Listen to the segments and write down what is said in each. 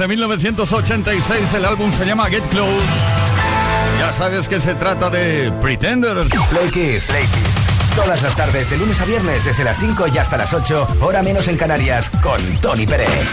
Desde 1986 el álbum se llama Get Close. Ya sabes que se trata de Pretenders. Play Kiss. Todas las tardes, de lunes a viernes, desde las 5 y hasta las 8, hora menos en Canarias, con Tony Pérez.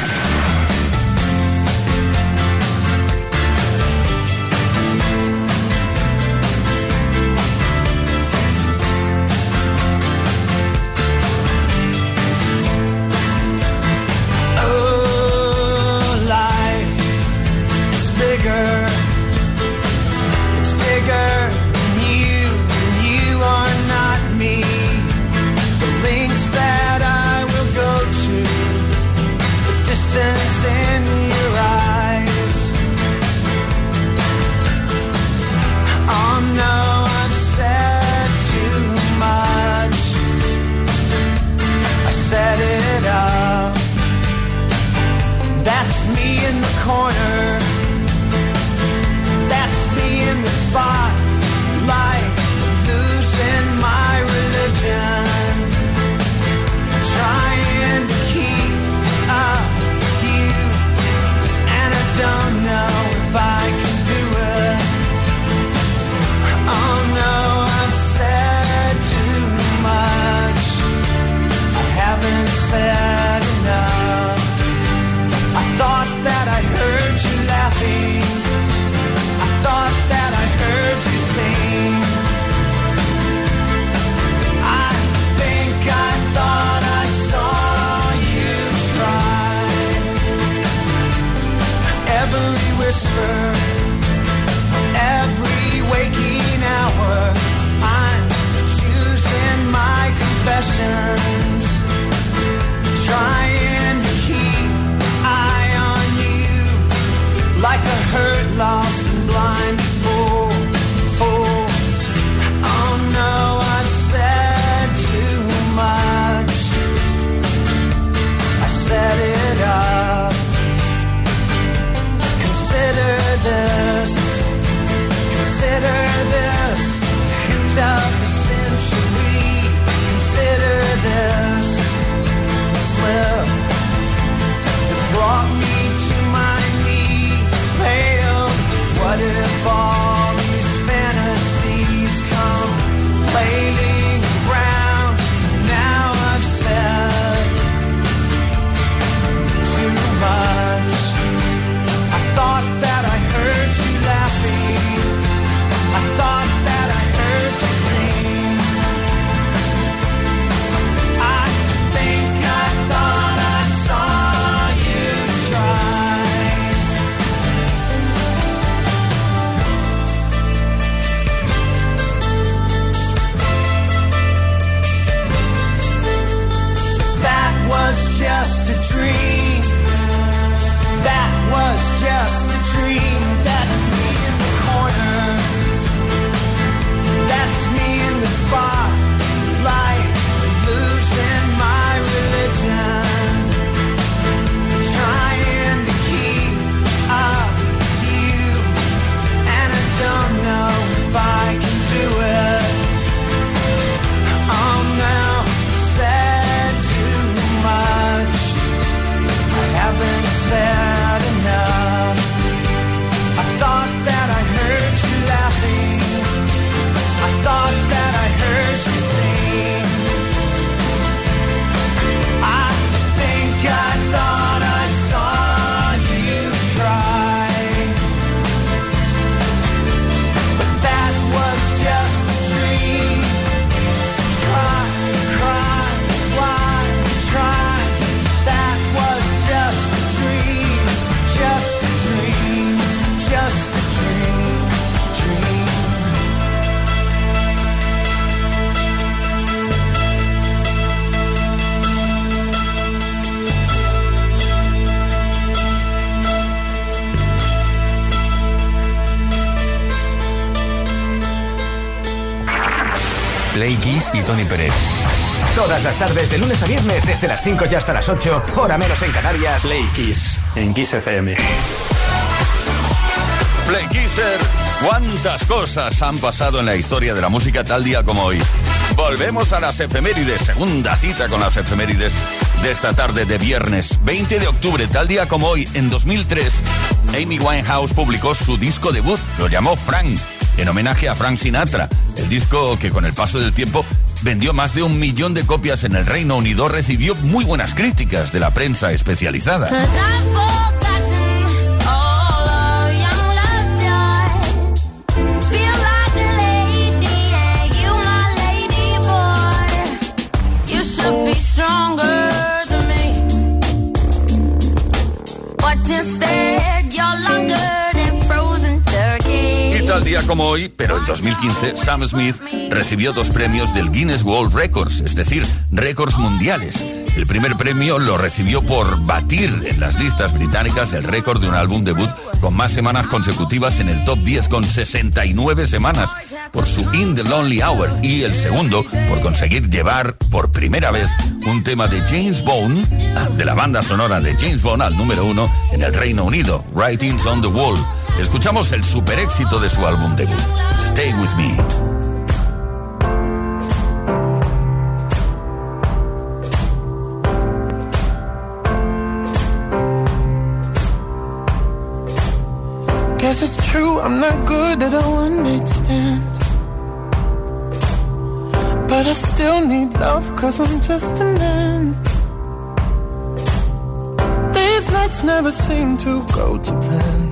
Y Tony Pérez. Todas las tardes, de lunes a viernes, desde las 5 y hasta las 8, hora menos en Canarias. Play Kiss, en Kiss FM. Play Kisser, ¿cuántas cosas han pasado en la historia de la música tal día como hoy? Volvemos a las efemérides, segunda cita con las efemérides de esta tarde de viernes 20 de octubre, tal día como hoy, en 2003, Amy Winehouse publicó su disco debut, lo llamó Frank, en homenaje a Frank Sinatra el disco que con el paso del tiempo vendió más de un millón de copias en el Reino Unido recibió muy buenas críticas de la prensa especializada. Día como hoy, pero en 2015, Sam Smith recibió dos premios del Guinness World Records, es decir, récords mundiales. El primer premio lo recibió por batir en las listas británicas el récord de un álbum debut con más semanas consecutivas en el top 10 con 69 semanas por su In the Lonely Hour y el segundo por conseguir llevar por primera vez un tema de James Bond, de la banda sonora de James Bond al número uno en el Reino Unido, Writings on the Wall. Escuchamos el super éxito de su álbum debut, Stay With Me. Guess it's true, I'm not good at a one night stand. But I still need love, cause I'm just a man. These nights never seem to go to plan.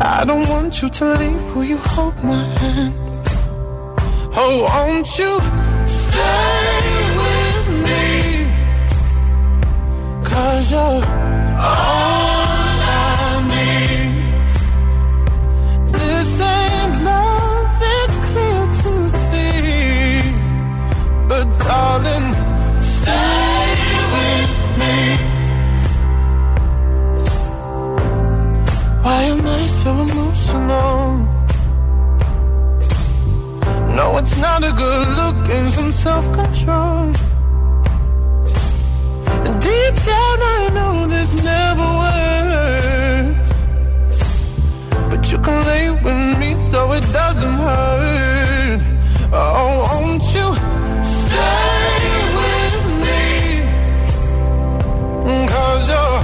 I don't want you to leave. Will you hold my hand? Oh, won't you stay with me? Cause you're all I need. This ain't love, it's clear to see. But darling, Why am I so emotional? No, it's not a good look and some self-control. And Deep down, I know this never works. But you can lay with me so it doesn't hurt. Oh, won't you stay with me? Cause you're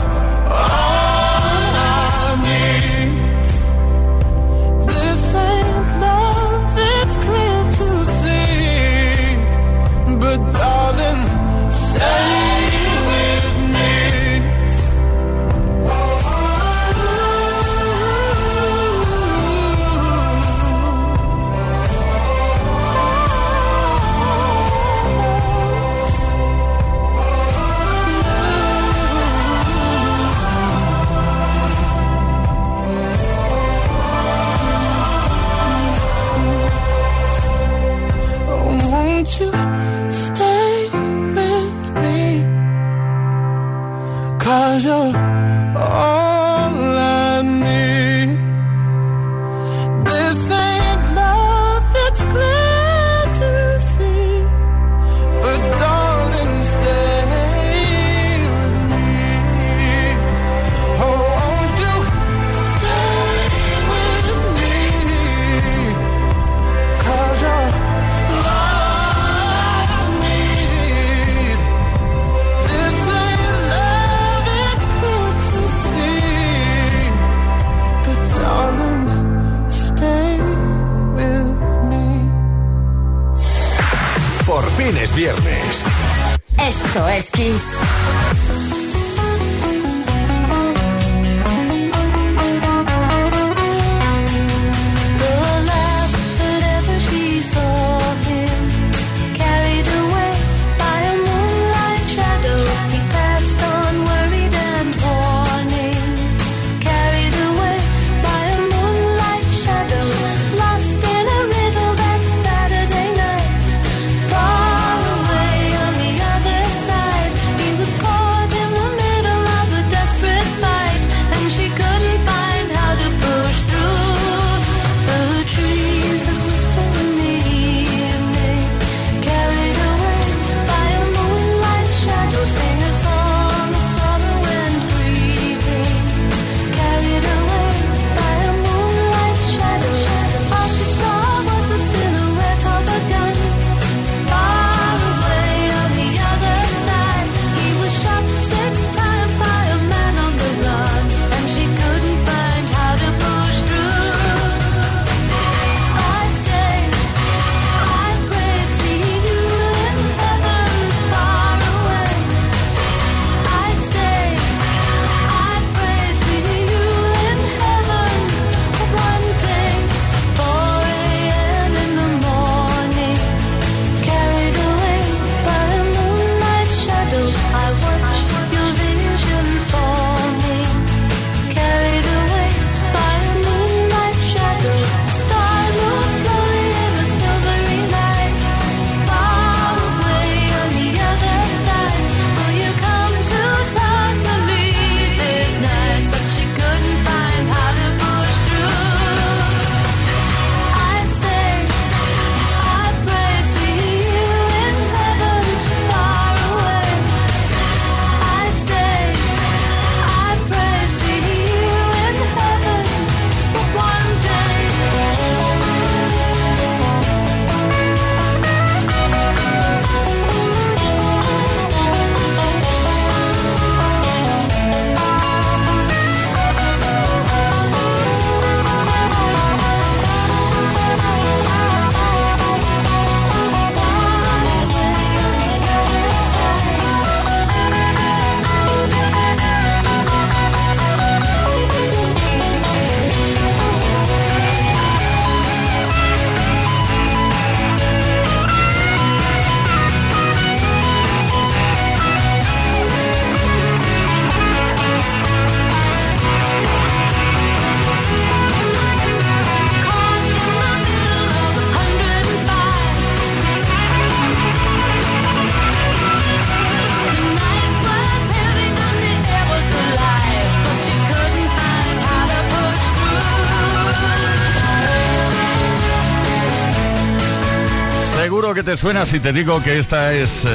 que te suena si te digo que esta es eh,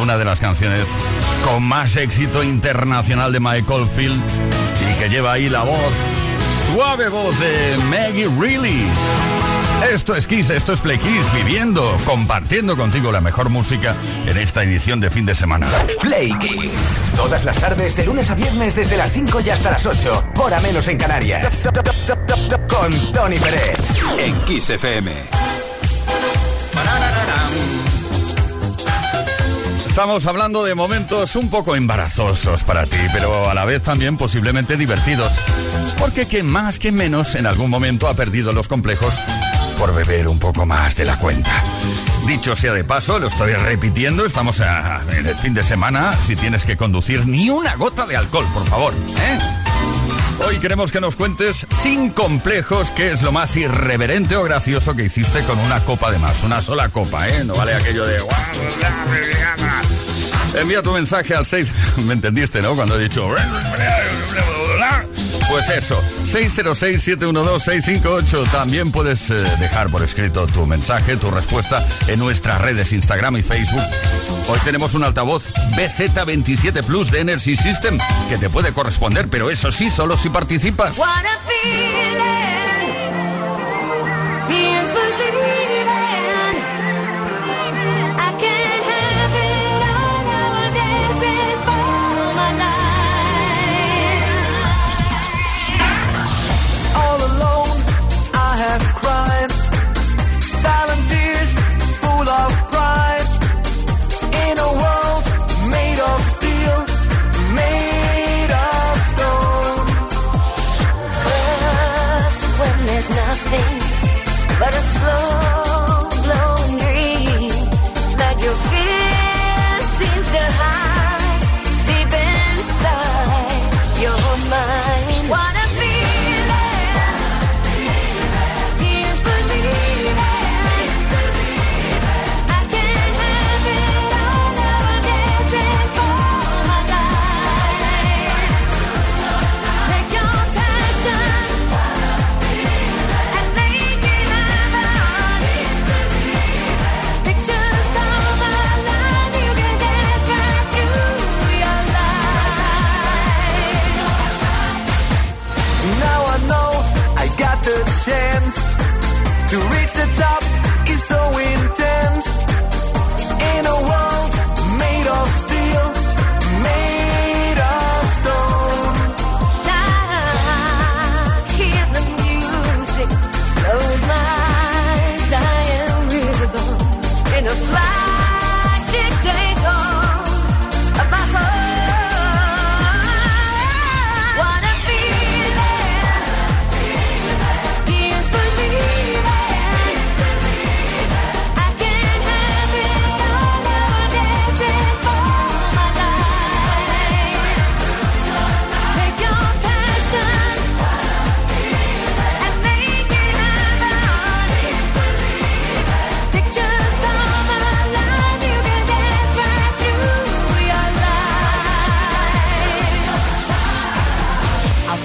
una de las canciones con más éxito internacional de Michael Field y que lleva ahí la voz, suave voz de Maggie Reilly. Esto es Kiss, esto es Play Kiss, viviendo, compartiendo contigo la mejor música en esta edición de fin de semana. Play Kiss, todas las tardes de lunes a viernes desde las 5 y hasta las 8, hora menos en Canarias. Con Tony Pérez en Kiss FM. Estamos hablando de momentos un poco embarazosos para ti, pero a la vez también posiblemente divertidos. Porque que más que menos en algún momento ha perdido los complejos por beber un poco más de la cuenta. Dicho sea de paso, lo estoy repitiendo, estamos en el fin de semana, si tienes que conducir ni una gota de alcohol, por favor. ¿eh? Hoy queremos que nos cuentes sin complejos qué es lo más irreverente o gracioso que hiciste con una copa de más. Una sola copa, ¿eh? No vale aquello de... Envía tu mensaje al 6. ¿Me entendiste, no? Cuando he dicho. Pues eso, 606-712-658. También puedes eh, dejar por escrito tu mensaje, tu respuesta en nuestras redes Instagram y Facebook. Hoy tenemos un altavoz BZ27 Plus de Energy System que te puede corresponder, pero eso sí, solo si participas. But it's flow.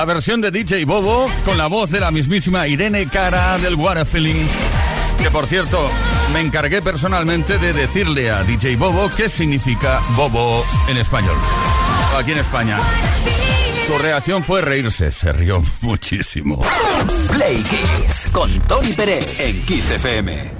La versión de DJ Bobo con la voz de la mismísima Irene Cara del Water. Que por cierto, me encargué personalmente de decirle a DJ Bobo qué significa Bobo en español. Aquí en España. Su reacción fue reírse, se rió muchísimo. Play Kiss con Tony Pérez en Kiss FM.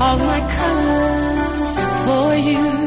all my colors for you.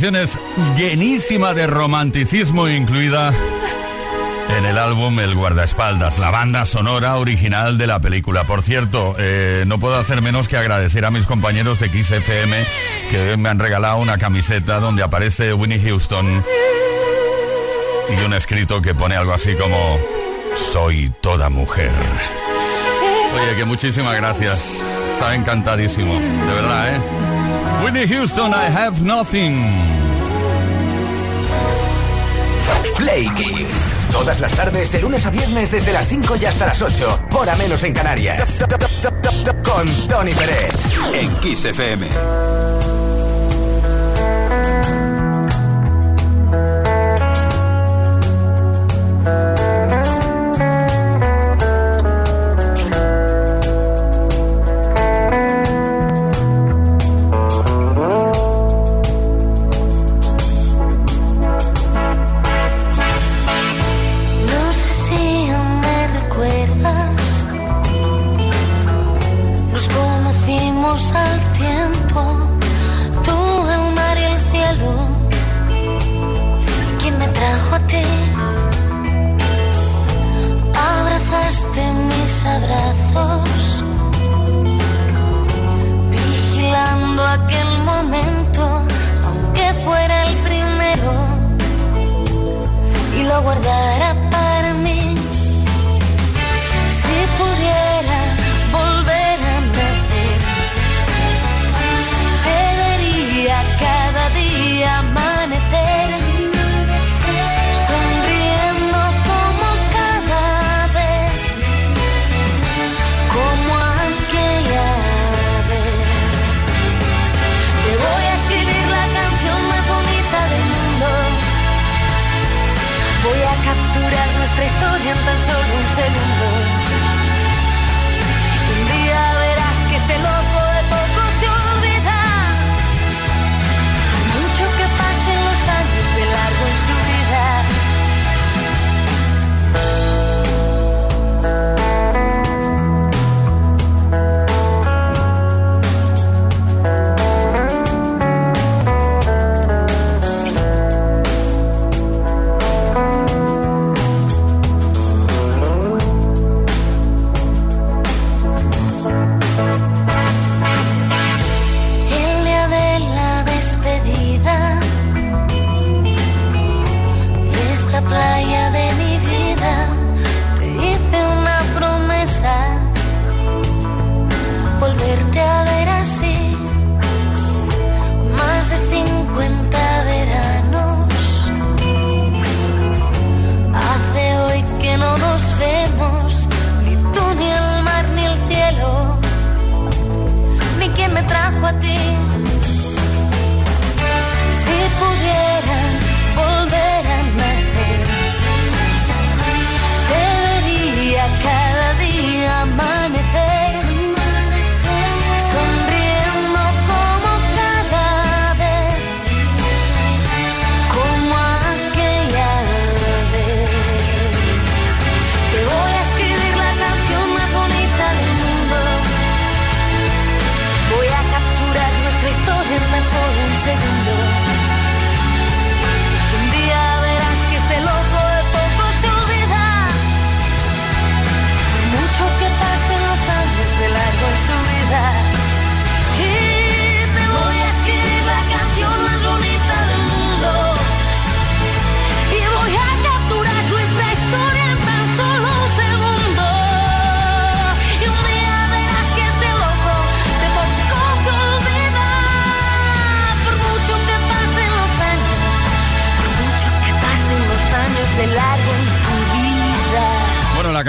canciones llenísima de romanticismo incluida en el álbum El Guardaespaldas, la banda sonora original de la película. Por cierto, eh, no puedo hacer menos que agradecer a mis compañeros de XFM que me han regalado una camiseta donde aparece Winnie Houston y un escrito que pone algo así como Soy toda mujer. Oye, que muchísimas gracias. Estaba encantadísimo, de verdad, ¿eh? Winnie Houston, I have nothing. Play Kiss. Todas las tardes, de lunes a viernes, desde las 5 y hasta las 8. Hora menos en Canarias. Con Tony Pérez. En Kiss FM.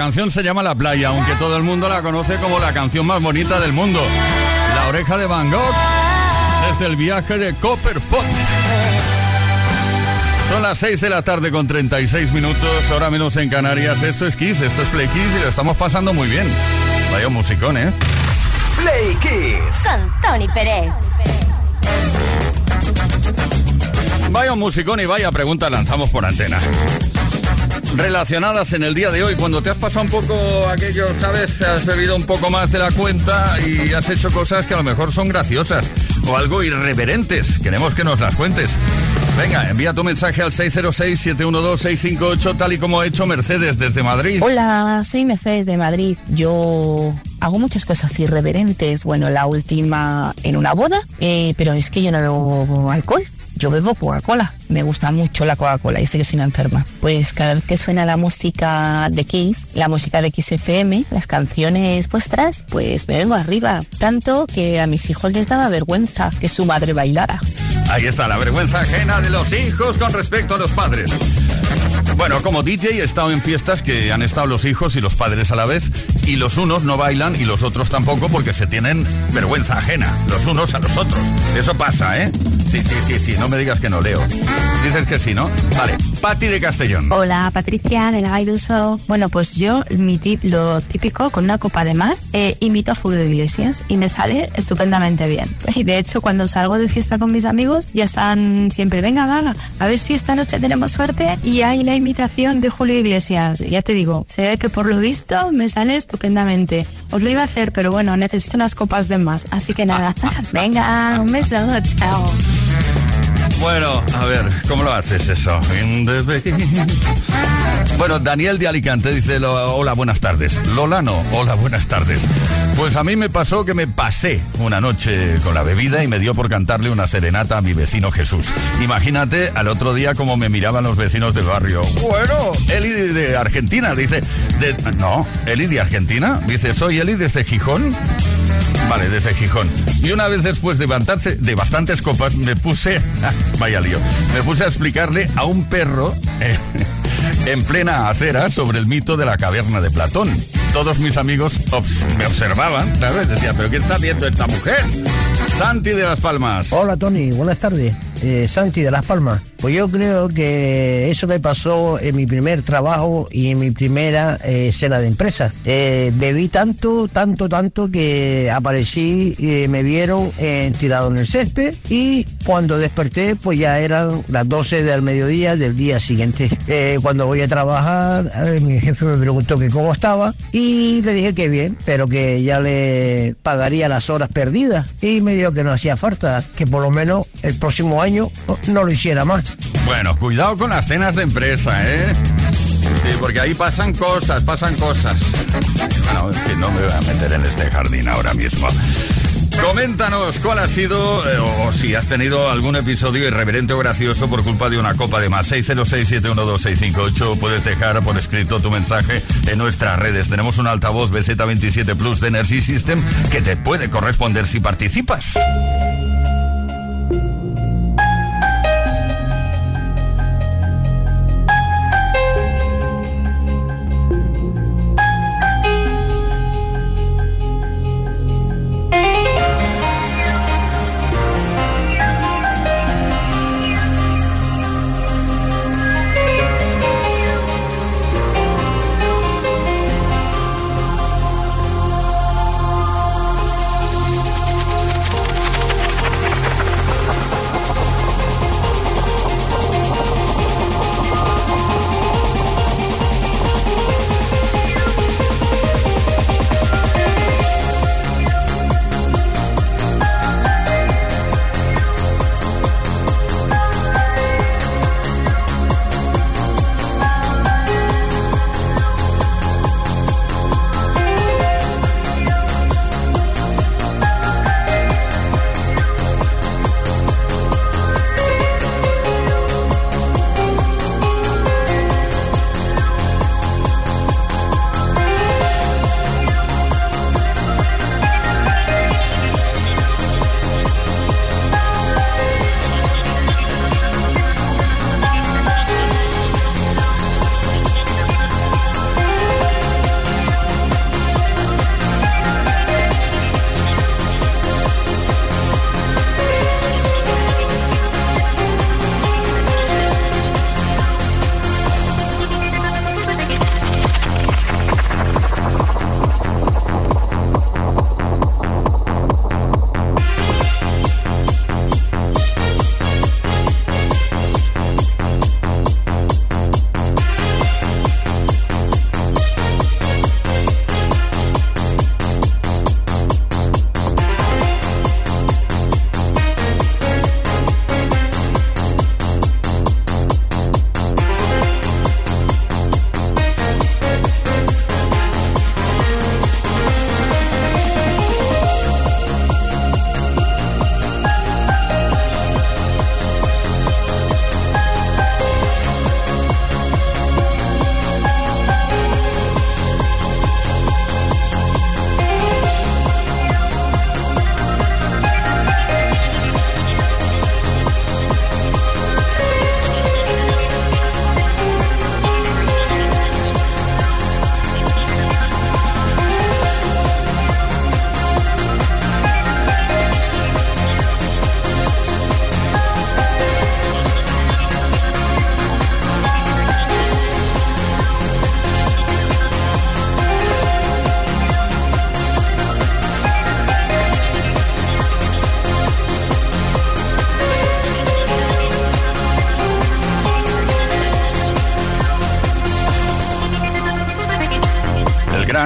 Canción se llama La Playa, aunque todo el mundo la conoce como la canción más bonita del mundo. La oreja de Van Gogh, desde el viaje de Copperpot. Son las 6 de la tarde con 36 minutos, hora menos en Canarias. Esto es Kiss, esto es Play Kiss y lo estamos pasando muy bien. Vaya un musicón, ¿eh? Play Kiss. Con Tony Pérez. Vaya un musicón y vaya pregunta lanzamos por antena. Relacionadas en el día de hoy, cuando te has pasado un poco aquello, ¿sabes? Has bebido un poco más de la cuenta y has hecho cosas que a lo mejor son graciosas o algo irreverentes. Queremos que nos las cuentes. Venga, envía tu mensaje al 606-712-658, tal y como ha hecho Mercedes desde Madrid. Hola, soy Mercedes de Madrid. Yo hago muchas cosas irreverentes. Bueno, la última en una boda, eh, pero es que yo no bebo alcohol. Yo bebo Coca-Cola. Me gusta mucho la Coca-Cola y sé que soy una enferma. Pues cada vez que suena la música de Kiss, la música de Kiss FM, las canciones vuestras, pues me vengo arriba. Tanto que a mis hijos les daba vergüenza que su madre bailara. Ahí está la vergüenza ajena de los hijos con respecto a los padres. Bueno, como DJ he estado en fiestas que han estado los hijos y los padres a la vez y los unos no bailan y los otros tampoco porque se tienen vergüenza ajena, los unos a los otros. Eso pasa, ¿eh? Sí, sí, sí, sí, no me digas que no leo. Dices que sí, ¿no? Vale, Patti de Castellón. Hola, Patricia de la. Bueno, pues yo, mi tip, lo típico, con una copa de mar, eh, imito a Julio Iglesias y me sale estupendamente bien. Y de hecho, cuando salgo de fiesta con mis amigos, ya están siempre, venga, va, a ver si esta noche tenemos suerte y hay la imitación de Julio Iglesias. Ya te digo, se ve que por lo visto me sale estupendamente. Os lo iba a hacer, pero bueno, necesito unas copas de más. Así que nada, venga, un beso, chao. Bueno, a ver, ¿cómo lo haces eso? Bueno, Daniel de Alicante dice, hola, buenas tardes. Lola no, hola, buenas tardes. Pues a mí me pasó que me pasé una noche con la bebida y me dio por cantarle una serenata a mi vecino Jesús. Imagínate al otro día cómo me miraban los vecinos del barrio. Bueno, Eli de Argentina, dice, de- no, Eli de Argentina, dice, soy Eli desde Gijón. Vale, desde Gijón. Y una vez después de levantarse de bastantes copas, me puse, vaya lío, me puse a explicarle a un perro eh, en plena acera sobre el mito de la caverna de Platón. Todos mis amigos me observaban, ¿sabes? Decía, ¿pero qué está haciendo esta mujer? Santi de Las Palmas. Hola Tony, buenas tardes. Eh, Santi de Las Palmas. Pues yo creo que eso me pasó en mi primer trabajo y en mi primera eh, cena de empresa. Eh, bebí tanto, tanto, tanto que aparecí, eh, me vieron eh, tirado en el césped y cuando desperté pues ya eran las 12 del mediodía del día siguiente. Eh, cuando voy a trabajar, mi jefe me preguntó que cómo estaba y le dije que bien, pero que ya le pagaría las horas perdidas y me dijo que no hacía falta, que por lo menos el próximo año no lo hiciera más. Bueno, cuidado con las cenas de empresa, ¿eh? Sí, porque ahí pasan cosas, pasan cosas. En fin, no me voy a meter en este jardín ahora mismo. Coméntanos cuál ha sido, eh, o, o si has tenido algún episodio irreverente o gracioso por culpa de una copa de más. 606-712-658. Puedes dejar por escrito tu mensaje en nuestras redes. Tenemos un altavoz BZ27 Plus de Energy System que te puede corresponder si participas.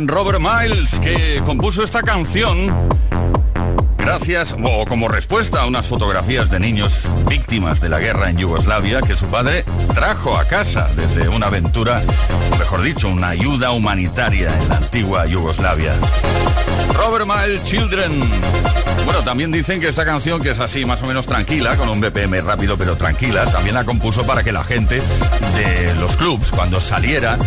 Robert Miles, que compuso esta canción gracias o como respuesta a unas fotografías de niños víctimas de la guerra en Yugoslavia que su padre trajo a casa desde una aventura, mejor dicho, una ayuda humanitaria en la antigua Yugoslavia. Robert Miles Children. Bueno, también dicen que esta canción, que es así más o menos tranquila, con un BPM rápido pero tranquila, también la compuso para que la gente de los clubs, cuando saliera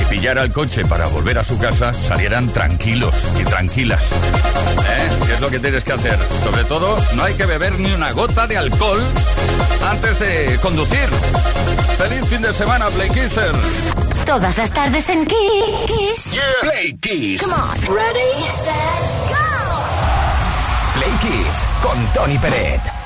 y pillara el coche para volver a su casa, salieran tranquilos y tranquilas. ¿Eh? ¿Qué es lo que tienes que hacer? Sobre todo, no hay que beber ni una gota de alcohol antes de conducir. ¡Feliz fin de semana, Play Kisser! Todas las tardes en Kiss. Play Kiss. Come on. Ready, set, con Tony Peret.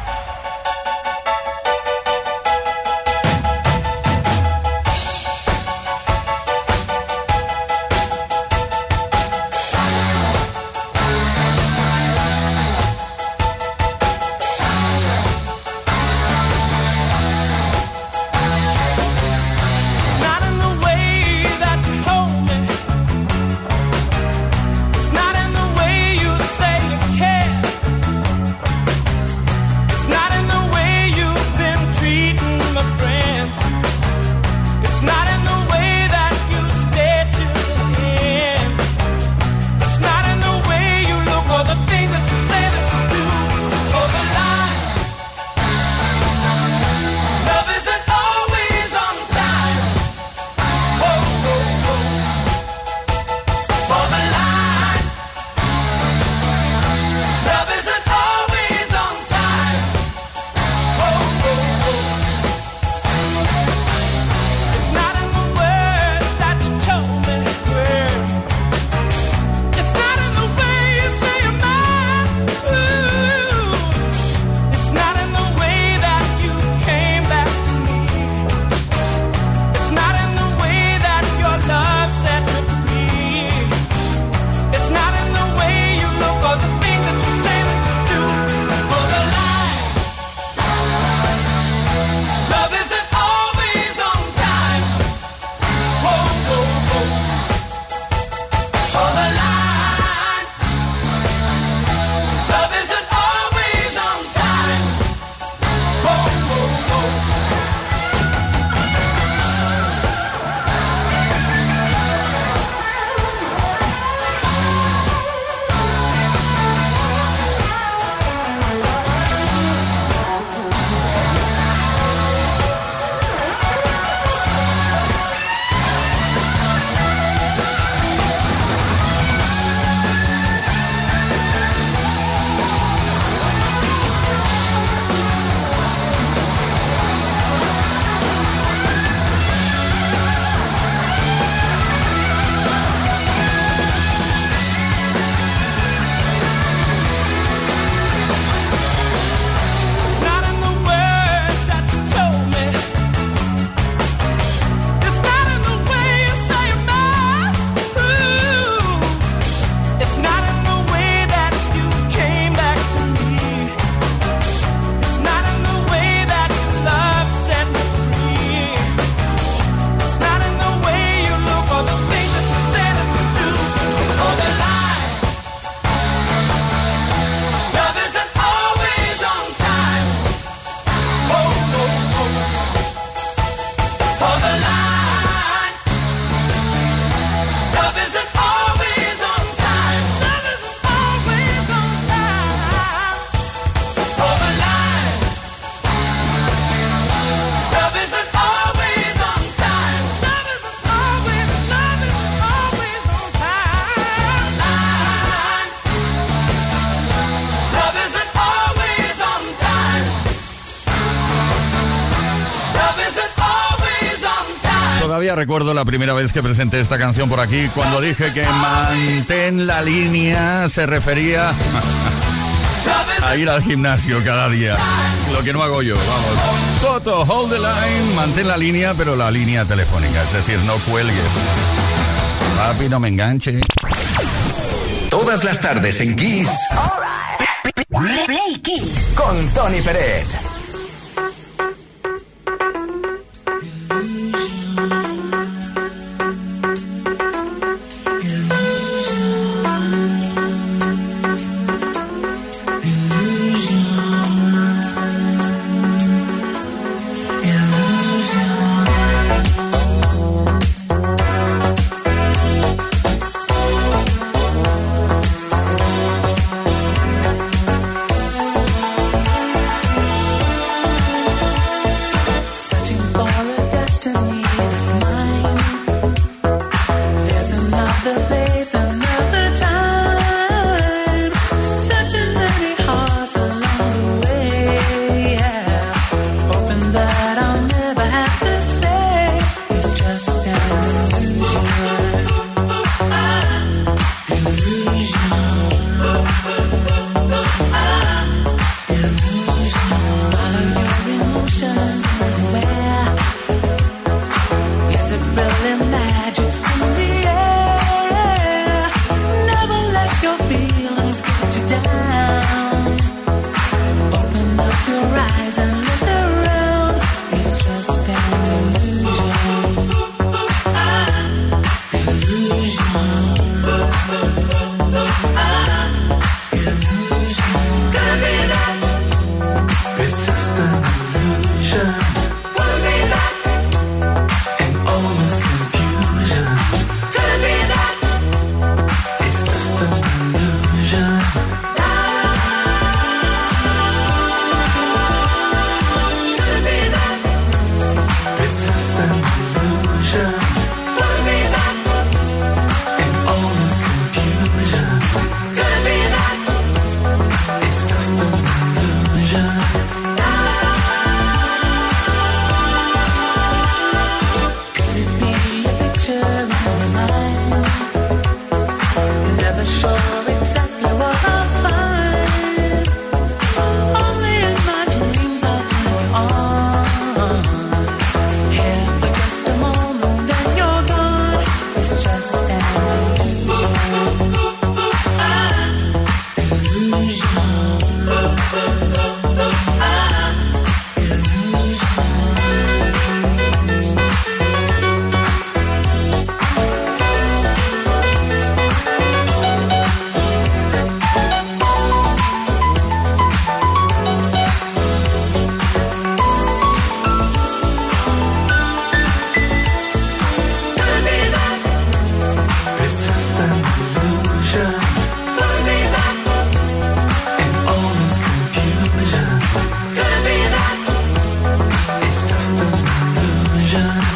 Recuerdo la primera vez que presenté esta canción por aquí, cuando dije que mantén la línea se refería a ir al gimnasio cada día. Lo que no hago yo, vamos. Toto, hold the line, mantén la línea, pero la línea telefónica, es decir, no cuelgues. Papi, no me enganche. Todas las tardes en Kiss Play Kiss. con Tony Peret.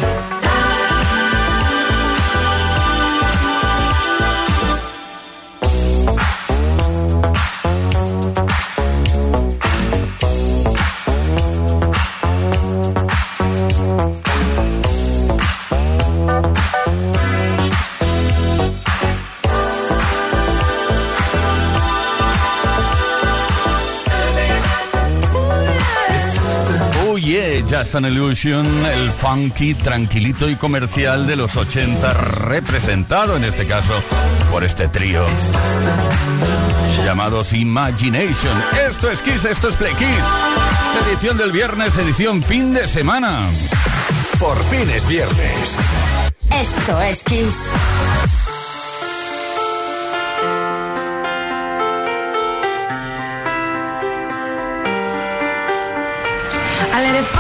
Bye. Just an Illusion, el funky, tranquilito y comercial de los 80, representado en este caso por este trío llamados Imagination. Esto es Kiss, esto es Play Kiss. Edición del viernes, edición fin de semana. Por fin es viernes. Esto es Kiss. I